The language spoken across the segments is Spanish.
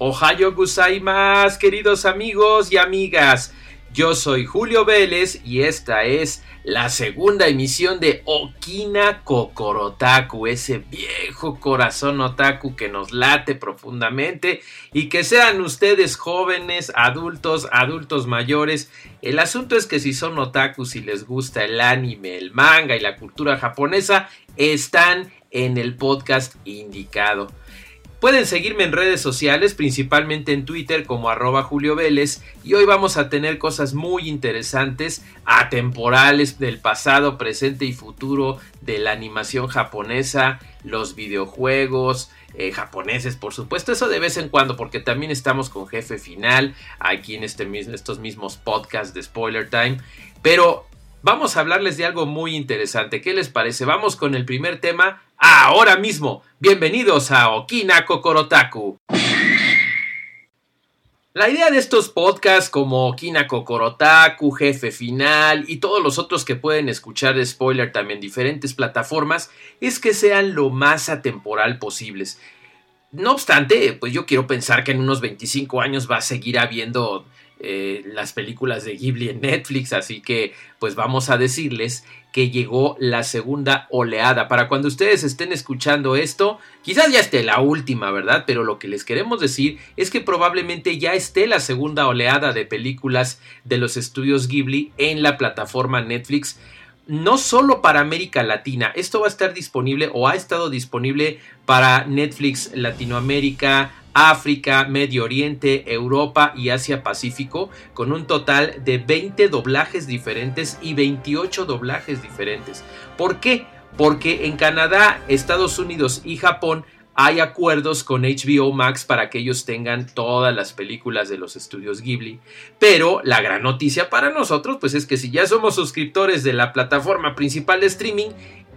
Ohayo gozaimasu, queridos amigos y amigas. Yo soy Julio Vélez y esta es la segunda emisión de Okina Kokorotaku, ese viejo corazón otaku que nos late profundamente y que sean ustedes jóvenes, adultos, adultos mayores. El asunto es que si son otaku, si les gusta el anime, el manga y la cultura japonesa, están en el podcast indicado. Pueden seguirme en redes sociales, principalmente en Twitter como arroba Julio Vélez, y hoy vamos a tener cosas muy interesantes, atemporales del pasado, presente y futuro de la animación japonesa, los videojuegos, eh, japoneses, por supuesto, eso de vez en cuando, porque también estamos con Jefe Final aquí en este, estos mismos podcasts de Spoiler Time. Pero vamos a hablarles de algo muy interesante. ¿Qué les parece? Vamos con el primer tema ahora mismo. Bienvenidos a Okina Kokorotaku. La idea de estos podcasts como Okina Kokorotaku, Jefe Final y todos los otros que pueden escuchar de spoiler también en diferentes plataformas es que sean lo más atemporal posibles. No obstante, pues yo quiero pensar que en unos 25 años va a seguir habiendo eh, las películas de Ghibli en Netflix, así que pues vamos a decirles que llegó la segunda oleada. Para cuando ustedes estén escuchando esto, quizás ya esté la última, ¿verdad? Pero lo que les queremos decir es que probablemente ya esté la segunda oleada de películas de los estudios Ghibli en la plataforma Netflix no solo para América Latina, esto va a estar disponible o ha estado disponible para Netflix Latinoamérica, África, Medio Oriente, Europa y Asia Pacífico, con un total de 20 doblajes diferentes y 28 doblajes diferentes. ¿Por qué? Porque en Canadá, Estados Unidos y Japón hay acuerdos con HBO Max para que ellos tengan todas las películas de los estudios Ghibli. Pero la gran noticia para nosotros, pues es que si ya somos suscriptores de la plataforma principal de streaming,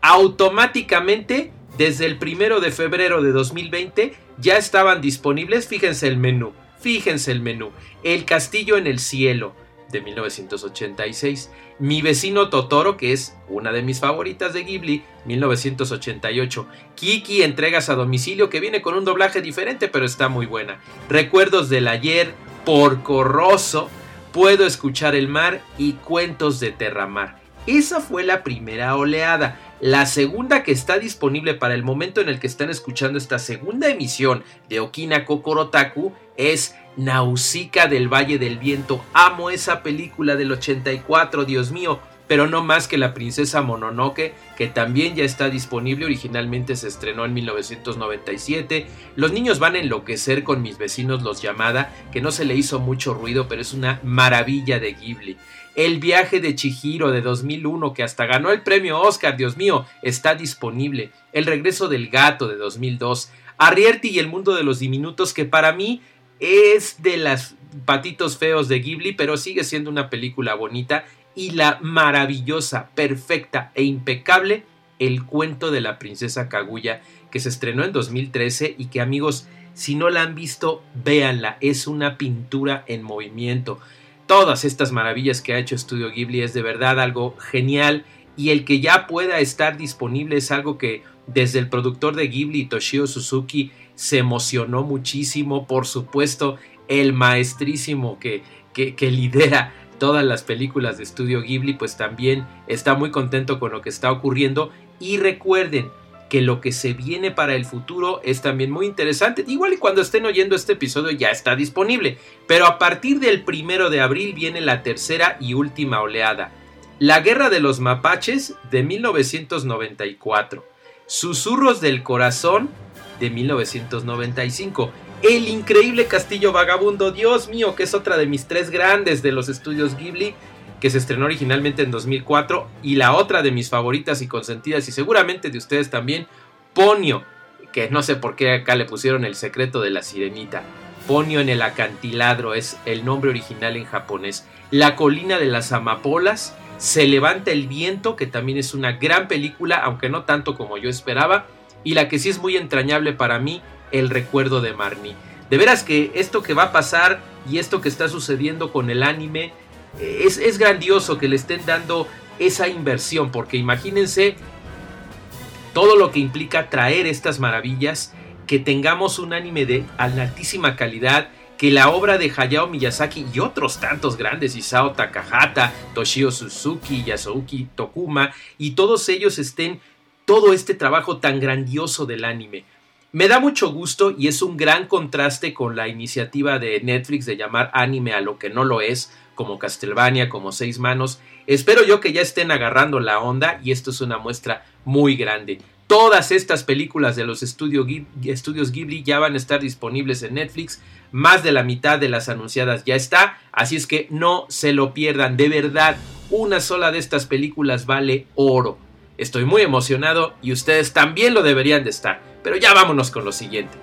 automáticamente desde el primero de febrero de 2020 ya estaban disponibles, fíjense el menú, fíjense el menú, El Castillo en el Cielo de 1986, Mi vecino Totoro, que es una de mis favoritas de Ghibli, 1988, Kiki Entregas a domicilio, que viene con un doblaje diferente, pero está muy buena, Recuerdos del ayer, Porco Rosso, Puedo escuchar el mar y Cuentos de Terramar. Esa fue la primera oleada. La segunda que está disponible para el momento en el que están escuchando esta segunda emisión de Okina Kokorotaku es Nausicaa del Valle del Viento. Amo esa película del 84, Dios mío pero no más que La Princesa Mononoke, que también ya está disponible, originalmente se estrenó en 1997. Los niños van a enloquecer con mis vecinos los llamada, que no se le hizo mucho ruido, pero es una maravilla de Ghibli. El viaje de Chihiro de 2001, que hasta ganó el premio Oscar, Dios mío, está disponible. El regreso del gato de 2002. Arrierti y el mundo de los diminutos, que para mí es de las patitos feos de Ghibli, pero sigue siendo una película bonita y la maravillosa, perfecta e impecable El cuento de la princesa Kaguya que se estrenó en 2013 y que amigos, si no la han visto, véanla, es una pintura en movimiento. Todas estas maravillas que ha hecho Estudio Ghibli es de verdad algo genial y el que ya pueda estar disponible es algo que desde el productor de Ghibli, Toshio Suzuki, se emocionó muchísimo, por supuesto, el maestrísimo que, que, que lidera todas las películas de estudio Ghibli, pues también está muy contento con lo que está ocurriendo. Y recuerden que lo que se viene para el futuro es también muy interesante. Igual y cuando estén oyendo este episodio ya está disponible. Pero a partir del primero de abril viene la tercera y última oleada. La Guerra de los Mapaches de 1994. Susurros del Corazón de 1995. El increíble Castillo Vagabundo, Dios mío, que es otra de mis tres grandes de los estudios Ghibli, que se estrenó originalmente en 2004, y la otra de mis favoritas y consentidas, y seguramente de ustedes también, Ponio, que no sé por qué acá le pusieron el secreto de la sirenita. Ponio en el acantiladro es el nombre original en japonés. La colina de las amapolas, Se levanta el viento, que también es una gran película, aunque no tanto como yo esperaba, y la que sí es muy entrañable para mí, El recuerdo de Marnie. De veras que esto que va a pasar y esto que está sucediendo con el anime es, es grandioso que le estén dando esa inversión, porque imagínense todo lo que implica traer estas maravillas, que tengamos un anime de altísima calidad, que la obra de Hayao Miyazaki y otros tantos grandes, Isao Takahata, Toshio Suzuki, Yasuki Tokuma, y todos ellos estén todo este trabajo tan grandioso del anime. Me da mucho gusto y es un gran contraste con la iniciativa de Netflix de llamar anime a lo que no lo es, como Castlevania, como Seis Manos. Espero yo que ya estén agarrando la onda y esto es una muestra muy grande. Todas estas películas de los estudios Ghibli ya van a estar disponibles en Netflix. Más de la mitad de las anunciadas ya está. Así es que no se lo pierdan. De verdad, una sola de estas películas vale oro. Estoy muy emocionado y ustedes también lo deberían de estar. Pero ya vámonos con lo siguiente.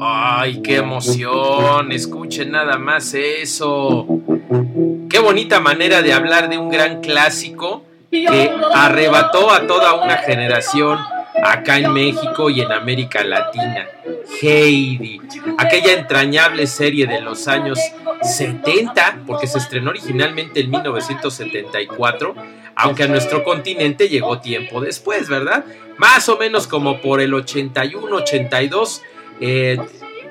¡Ay, qué emoción! Escuchen nada más eso. Qué bonita manera de hablar de un gran clásico que arrebató a toda una generación acá en México y en América Latina. Heidi, aquella entrañable serie de los años 70, porque se estrenó originalmente en 1974, aunque a nuestro continente llegó tiempo después, ¿verdad? Más o menos como por el 81, 82. Eh,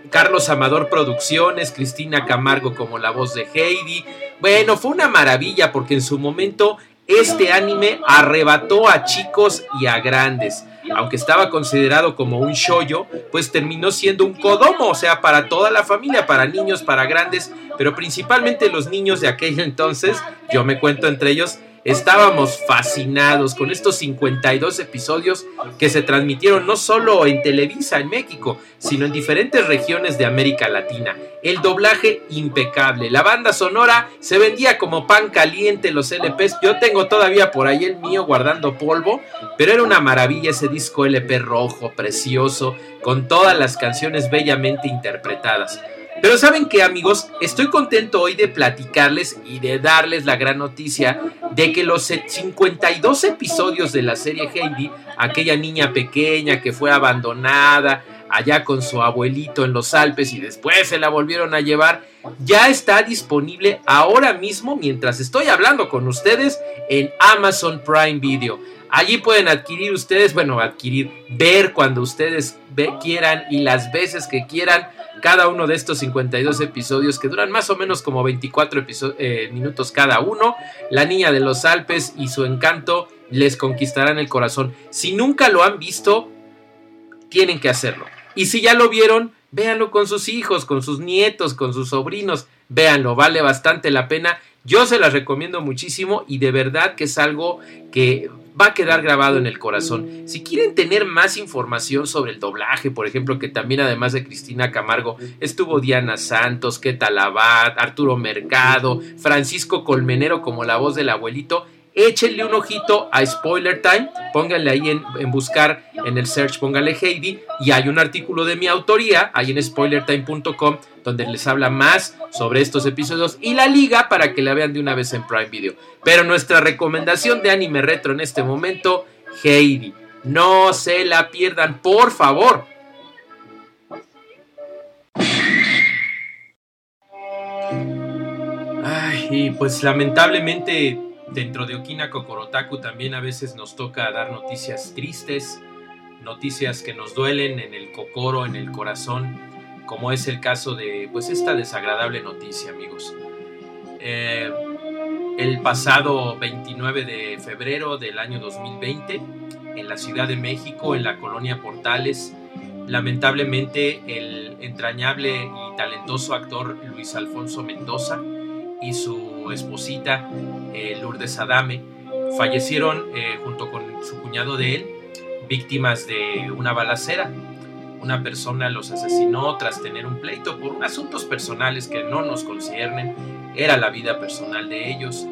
Carlos Amador Producciones, Cristina Camargo como la voz de Heidi. Bueno, fue una maravilla porque en su momento este anime arrebató a chicos y a grandes. Aunque estaba considerado como un shoyo, pues terminó siendo un kodomo, o sea, para toda la familia, para niños, para grandes, pero principalmente los niños de aquel entonces, yo me cuento entre ellos, estábamos fascinados con estos 52 episodios que se transmitieron no solo en Televisa en México, sino en diferentes regiones de América Latina. El doblaje impecable, la banda sonora se vendía como pan caliente los LPs, yo tengo todavía por ahí el mío guardando polvo, pero era una maravilla ese disco LP rojo, precioso, con todas las canciones bellamente interpretadas. Pero saben que amigos, estoy contento hoy de platicarles y de darles la gran noticia de que los 52 episodios de la serie Heidi, aquella niña pequeña que fue abandonada allá con su abuelito en los Alpes y después se la volvieron a llevar, ya está disponible ahora mismo mientras estoy hablando con ustedes en Amazon Prime Video. Allí pueden adquirir ustedes, bueno, adquirir, ver cuando ustedes quieran y las veces que quieran cada uno de estos 52 episodios que duran más o menos como 24 eh, minutos cada uno. La niña de los Alpes y su encanto les conquistarán el corazón. Si nunca lo han visto, tienen que hacerlo. Y si ya lo vieron, véanlo con sus hijos, con sus nietos, con sus sobrinos. Véanlo, vale bastante la pena. Yo se las recomiendo muchísimo y de verdad que es algo que va a quedar grabado en el corazón. Si quieren tener más información sobre el doblaje, por ejemplo, que también además de Cristina Camargo estuvo Diana Santos, Keta Labat, Arturo Mercado, Francisco Colmenero como la voz del abuelito, échenle un ojito a Spoiler Time, pónganle ahí en, buscar en el search, pónganle Heidi y hay un artículo de mi autoría ahí en spoilertime.com donde les habla más sobre estos episodios y la liga para que la vean de una vez en Prime Video. Pero nuestra recomendación de anime retro en este momento, Heidi. No se la pierdan, por favor. Ay, pues lamentablemente dentro de Okina Kokorotaku también a veces nos toca dar noticias tristes, noticias que nos duelen en el cocoro, en el corazón, como es el caso de pues esta desagradable noticia, amigos. Eh, el pasado 29 de febrero del año 2020, en la Ciudad de México, en la colonia Portales, lamentablemente el entrañable y talentoso actor Luis Alfonso Mendoza y su esposita eh, Lourdes Adame fallecieron eh, junto con su cuñado de él, víctimas de una balacera. Una persona los asesinó tras tener un pleito por asuntos personales que no nos conciernen, era la vida personal de ellos.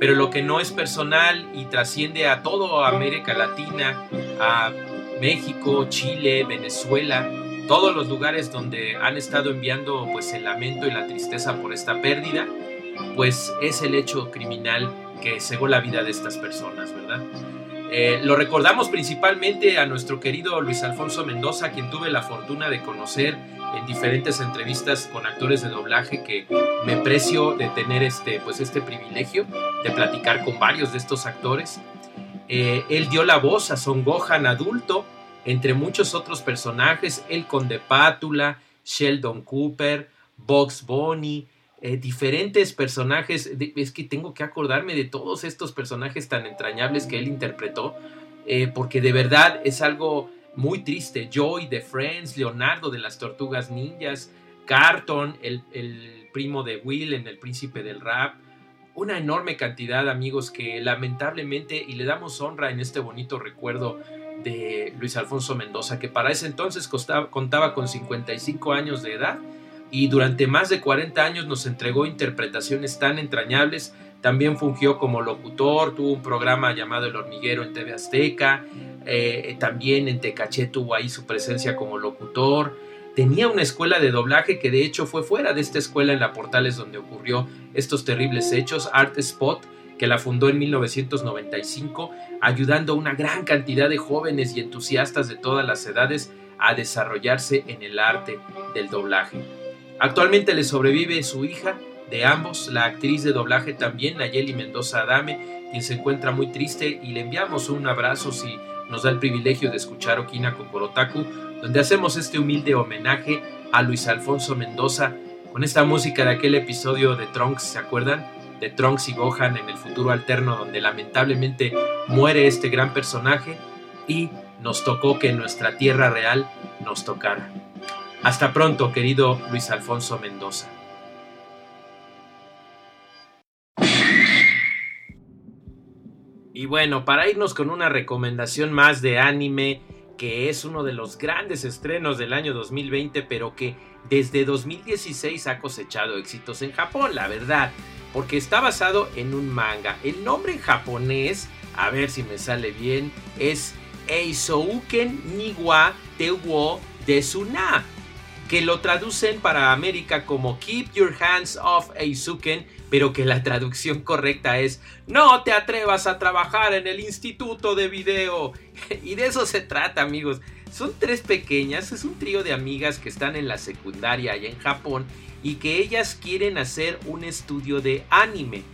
Pero lo que no es personal y trasciende a toda América Latina, a México, Chile, Venezuela, todos los lugares donde han estado enviando pues el lamento y la tristeza por esta pérdida, pues es el hecho criminal que cegó la vida de estas personas, ¿verdad? Eh, lo recordamos principalmente a nuestro querido Luis Alfonso Mendoza, quien tuve la fortuna de conocer en diferentes entrevistas con actores de doblaje que me precio de tener este, pues este privilegio de platicar con varios de estos actores. Eh, él dio la voz a Son Gohan adulto, entre muchos otros personajes, el Conde Pátula, Sheldon Cooper, Box Bunny, eh, diferentes personajes. es que tengo que acordarme de todos estos personajes tan entrañables que él interpretó, eh, porque de verdad es algo muy triste. Joy de Friends, Leonardo de las Tortugas Ninjas, Carton, el, el primo de Will en El Príncipe del Rap. Una enorme cantidad amigos que lamentablemente, y le damos honra en este bonito recuerdo de Luis Alfonso Mendoza, que para ese entonces contaba con 55 años de edad y durante más de 40 años nos entregó interpretaciones tan entrañables. También fungió como locutor, tuvo un programa llamado El Hormiguero en TV Azteca, eh, también en Tecaché tuvo ahí su presencia como locutor. Tenía una escuela de doblaje que de hecho fue fuera de esta escuela en la Portales donde ocurrió estos terribles hechos, Art Spot, que la fundó en 1995, ayudando a una gran cantidad de jóvenes y entusiastas de todas las edades a desarrollarse en el arte del doblaje. Actualmente le sobrevive su hija de ambos, la actriz de doblaje también, Nayeli Mendoza Adame, quien se encuentra muy triste y le enviamos un abrazo si nos da el privilegio de escuchar Okina Kokorotaku, donde hacemos este humilde homenaje a Luis Alfonso Mendoza con esta música de aquel episodio de Trunks, ¿se acuerdan? De Trunks y Gohan en el futuro alterno donde lamentablemente muere este gran personaje y nos tocó que en nuestra tierra real nos tocara. Hasta pronto, querido Luis Alfonso Mendoza. Y bueno, para irnos con una recomendación más de anime, que es uno de los grandes estrenos del año 2020, pero que desde 2016 ha cosechado éxitos en Japón, la verdad, porque está basado en un manga. El nombre en japonés, a ver si me sale bien, es Eisouken Niwa Tewo Desuna que lo traducen para América como Keep Your Hands Off Eisuken, pero que la traducción correcta es No te atrevas a trabajar en el instituto de video. y de eso se trata, amigos. Son tres pequeñas, es un trío de amigas que están en la secundaria allá en Japón y que ellas quieren hacer un estudio de anime.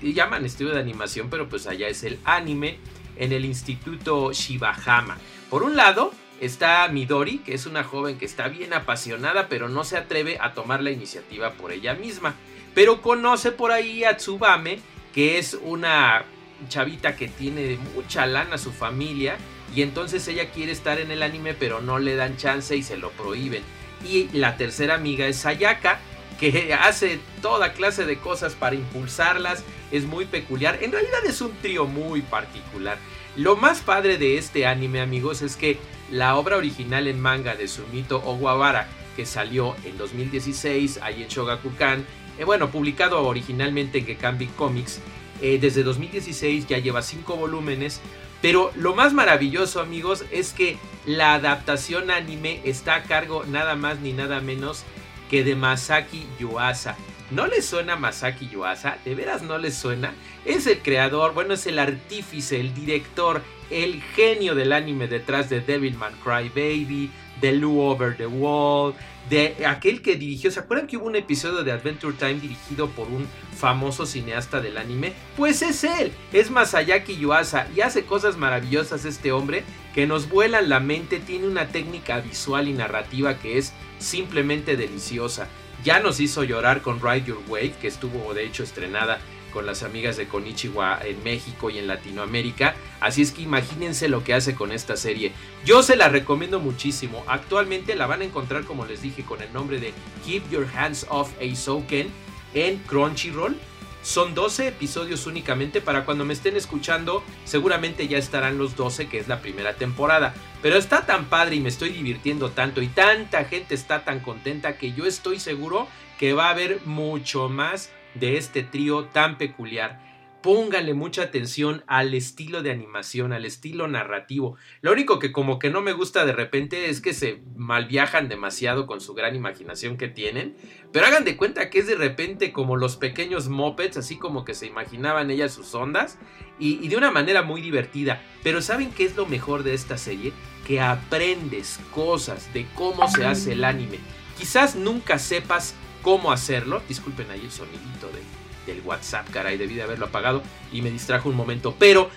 Llaman estudio de animación, pero pues allá es el anime en el instituto Shibahama. Por un lado, Está Midori, que es una joven que está bien apasionada, pero no se atreve a tomar la iniciativa por ella misma. Pero conoce por ahí a Tsubame, que es una chavita que tiene mucha lana su familia. Y entonces ella quiere estar en el anime, pero no le dan chance y se lo prohíben. Y la tercera amiga es Sayaka, que hace toda clase de cosas para impulsarlas. Es muy peculiar. En realidad es un trío muy particular. Lo más padre de este anime, amigos, es que la obra original en manga de Sumito Owabara, que salió en 2016 ahí en Shogakukan, eh, bueno, publicado originalmente en Gekambi Comics, eh, desde 2016 ya lleva 5 volúmenes, pero lo más maravilloso amigos es que la adaptación anime está a cargo nada más ni nada menos que de Masaki Yuasa. ¿No le suena Masaki Yuasa? ¿De veras no le suena? Es el creador, bueno, es el artífice, el director, el genio del anime detrás de Devilman Crybaby, de Lou Over the Wall, de aquel que dirigió, ¿se acuerdan que hubo un episodio de Adventure Time dirigido por un famoso cineasta del anime? Pues es él, es Masayaki Yuasa y hace cosas maravillosas este hombre que nos vuelan la mente, tiene una técnica visual y narrativa que es simplemente deliciosa. Ya nos hizo llorar con Ride Your Wave, que estuvo de hecho estrenada con las amigas de Konichiwa en México y en Latinoamérica. Así es que imagínense lo que hace con esta serie. Yo se la recomiendo muchísimo. Actualmente la van a encontrar, como les dije, con el nombre de Keep Your Hands Off Eisouken en Crunchyroll. Son 12 episodios únicamente para cuando me estén escuchando, seguramente ya estarán los 12 que es la primera temporada. Pero está tan padre y me estoy divirtiendo tanto y tanta gente está tan contenta que yo estoy seguro que va a haber mucho más de este trío tan peculiar póngale mucha atención al estilo de animación, al estilo narrativo. Lo único que como que no me gusta de repente es que se malviajan demasiado con su gran imaginación que tienen, pero hagan de cuenta que es de repente como los pequeños mopeds, así como que se imaginaban ellas sus ondas, y, y de una manera muy divertida. Pero ¿saben qué es lo mejor de esta serie? Que aprendes cosas de cómo se hace el anime. Quizás nunca sepas cómo hacerlo. Disculpen ahí el sonidito de, del WhatsApp, caray, debí de haberlo apagado y me distrajo un momento, pero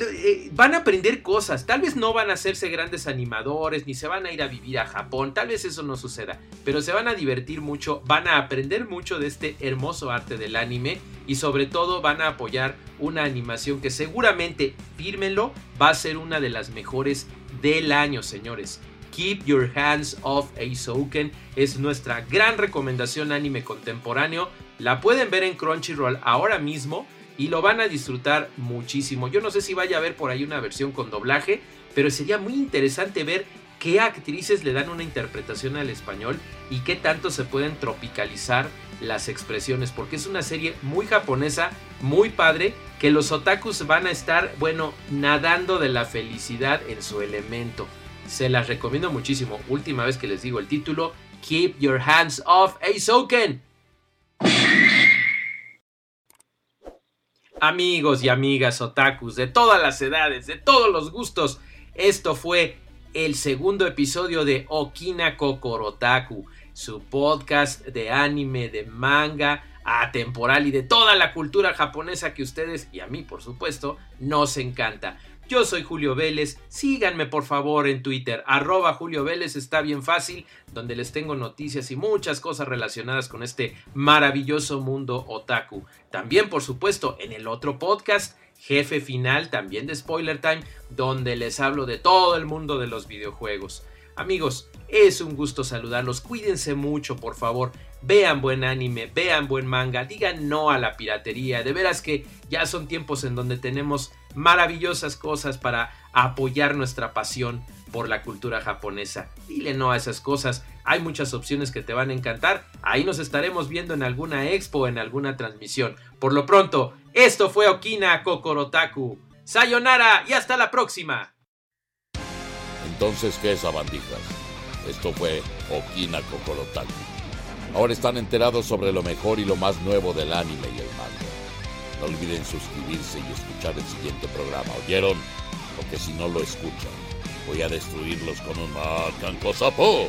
eh, van a aprender cosas, tal vez no van a hacerse grandes animadores, ni se van a ir a vivir a Japón, tal vez eso no suceda, pero se van a divertir mucho, van a aprender mucho de este hermoso arte del anime y sobre todo van a apoyar una animación que seguramente, fírmenlo, va a ser una de las mejores del año, señores. Keep Your Hands Off Eizouken es nuestra gran recomendación anime contemporáneo la pueden ver en Crunchyroll ahora mismo y lo van a disfrutar muchísimo. Yo no sé si vaya a haber por ahí una versión con doblaje, pero sería muy interesante ver qué actrices le dan una interpretación al español y qué tanto se pueden tropicalizar las expresiones, porque es una serie muy japonesa, muy padre, que los otakus van a estar, bueno, nadando de la felicidad en su elemento. Se las recomiendo muchísimo. Última vez que les digo el título, Keep Your Hands Off Eizouken. Amigos y amigas otakus de todas las edades, de todos los gustos, esto fue el segundo episodio de Okina Kokorotaku, su podcast de anime, de manga, atemporal y de toda la cultura japonesa que ustedes y a mí por supuesto nos encanta. Yo soy Julio Vélez, síganme por favor en Twitter, arroba Julio Vélez, está bien fácil, donde les tengo noticias y muchas cosas relacionadas con este maravilloso mundo otaku. También por supuesto en el otro podcast, Jefe Final, también de Spoiler Time, donde les hablo de todo el mundo de los videojuegos. Amigos, es un gusto saludarlos, cuídense mucho por favor, vean buen anime, vean buen manga, digan no a la piratería, de veras que ya son tiempos en donde tenemos maravillosas cosas para apoyar nuestra pasión por la cultura japonesa. Dile no a esas cosas. Hay muchas opciones que te van a encantar. Ahí nos estaremos viendo en alguna expo, en alguna transmisión. Por lo pronto, esto fue Okina Kokorotaku. Sayonara y hasta la próxima. Entonces, ¿qué es Abandijas? Esto fue Okina Kokorotaku. Ahora están enterados sobre lo mejor y lo más nuevo del anime y el. No olviden suscribirse y escuchar el siguiente programa, ¿oyeron? Porque si no lo escuchan, voy a destruirlos con un sapo.